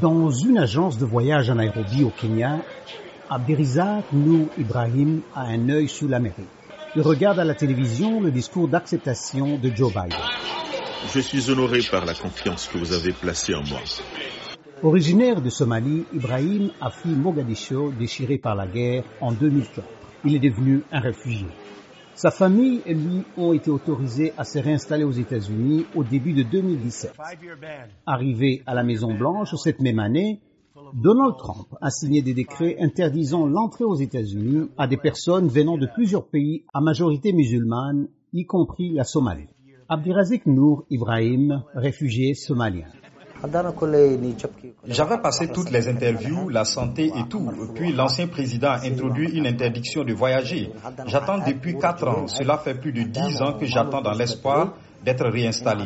Dans une agence de voyage à Nairobi au Kenya, Abdirizak Nou Ibrahim a un œil sur l'Amérique. Il regarde à la télévision le discours d'acceptation de Joe Biden. Je suis honoré par la confiance que vous avez placée en moi. Originaire de Somalie, Ibrahim a fui Mogadiscio déchiré par la guerre en 2004. Il est devenu un réfugié. Sa famille et lui ont été autorisés à se réinstaller aux États-Unis au début de 2017. Arrivé à la Maison Blanche cette même année, Donald Trump a signé des décrets interdisant l'entrée aux États-Unis à des personnes venant de plusieurs pays à majorité musulmane, y compris la Somalie. Abdirazik Nour Ibrahim, réfugié somalien. J'avais passé toutes les interviews, la santé et tout. Puis l'ancien président a introduit une interdiction de voyager. J'attends depuis quatre ans. Cela fait plus de dix ans que j'attends dans l'espoir d'être réinstallé.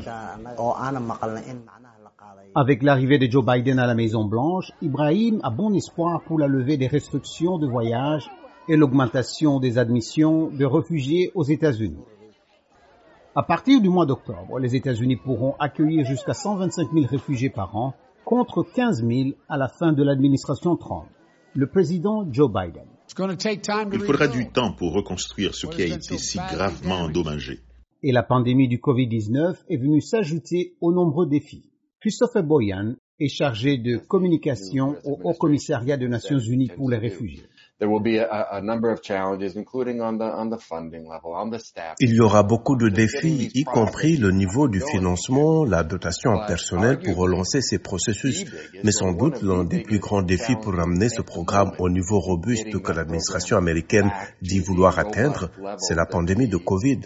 Avec l'arrivée de Joe Biden à la Maison Blanche, Ibrahim a bon espoir pour la levée des restrictions de voyage et l'augmentation des admissions de réfugiés aux États-Unis. À partir du mois d'octobre, les États-Unis pourront accueillir jusqu'à 125 000 réfugiés par an contre 15 000 à la fin de l'administration Trump. Le président Joe Biden. Il faudra du temps pour reconstruire ce qui a été si gravement endommagé. Et la pandémie du Covid-19 est venue s'ajouter aux nombreux défis. Christopher Boyan est chargé de communication au Haut Commissariat des Nations Unies pour les réfugiés. Il y aura beaucoup de défis, y compris le niveau du financement, la dotation en personnel pour relancer ces processus. Mais sans doute, l'un des plus grands défis pour amener ce programme au niveau robuste que l'administration américaine dit vouloir atteindre, c'est la pandémie de Covid.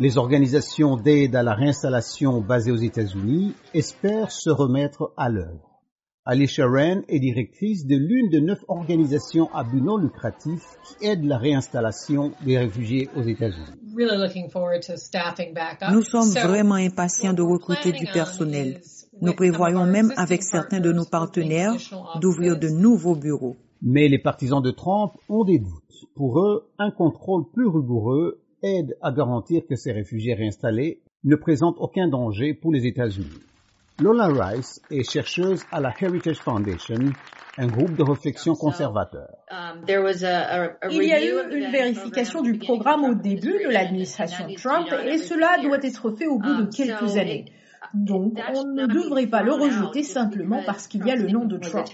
Les organisations d'aide à la réinstallation basées aux États-Unis espèrent se remettre à l'œuvre. Alicia Wren est directrice de l'une de neuf organisations à but non lucratif qui aident la réinstallation des réfugiés aux États-Unis. Nous sommes vraiment impatients de recruter du personnel. Nous prévoyons même avec certains de nos partenaires d'ouvrir de nouveaux bureaux. Mais les partisans de Trump ont des doutes. Pour eux, un contrôle plus rigoureux aide à garantir que ces réfugiés réinstallés ne présentent aucun danger pour les États-Unis. Lola Rice est chercheuse à la Heritage Foundation, un groupe de réflexion conservateur. Il y a eu une vérification du programme au début de l'administration Trump et cela doit être fait au bout de quelques années. Donc, on ne devrait pas le rejeter simplement parce qu'il y a le nom de Trump.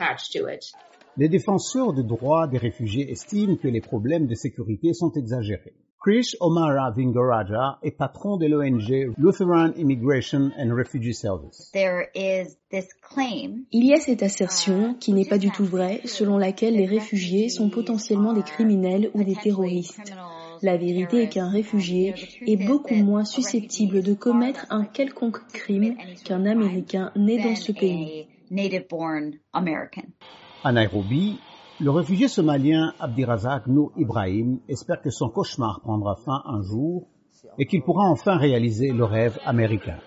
Les défenseurs des droits des réfugiés estiment que les problèmes de sécurité sont exagérés. Krish Omara Vingaraja est patron de l'ONG Lutheran Immigration and Refugee Service. Il y a cette assertion, qui n'est pas du tout vraie, selon laquelle les réfugiés sont potentiellement des criminels ou des terroristes. La vérité est qu'un réfugié est beaucoup moins susceptible de commettre un quelconque crime qu'un Américain né dans ce pays. À Nairobi, le réfugié somalien Abdirazak Nou Ibrahim espère que son cauchemar prendra fin un jour et qu'il pourra enfin réaliser le rêve américain.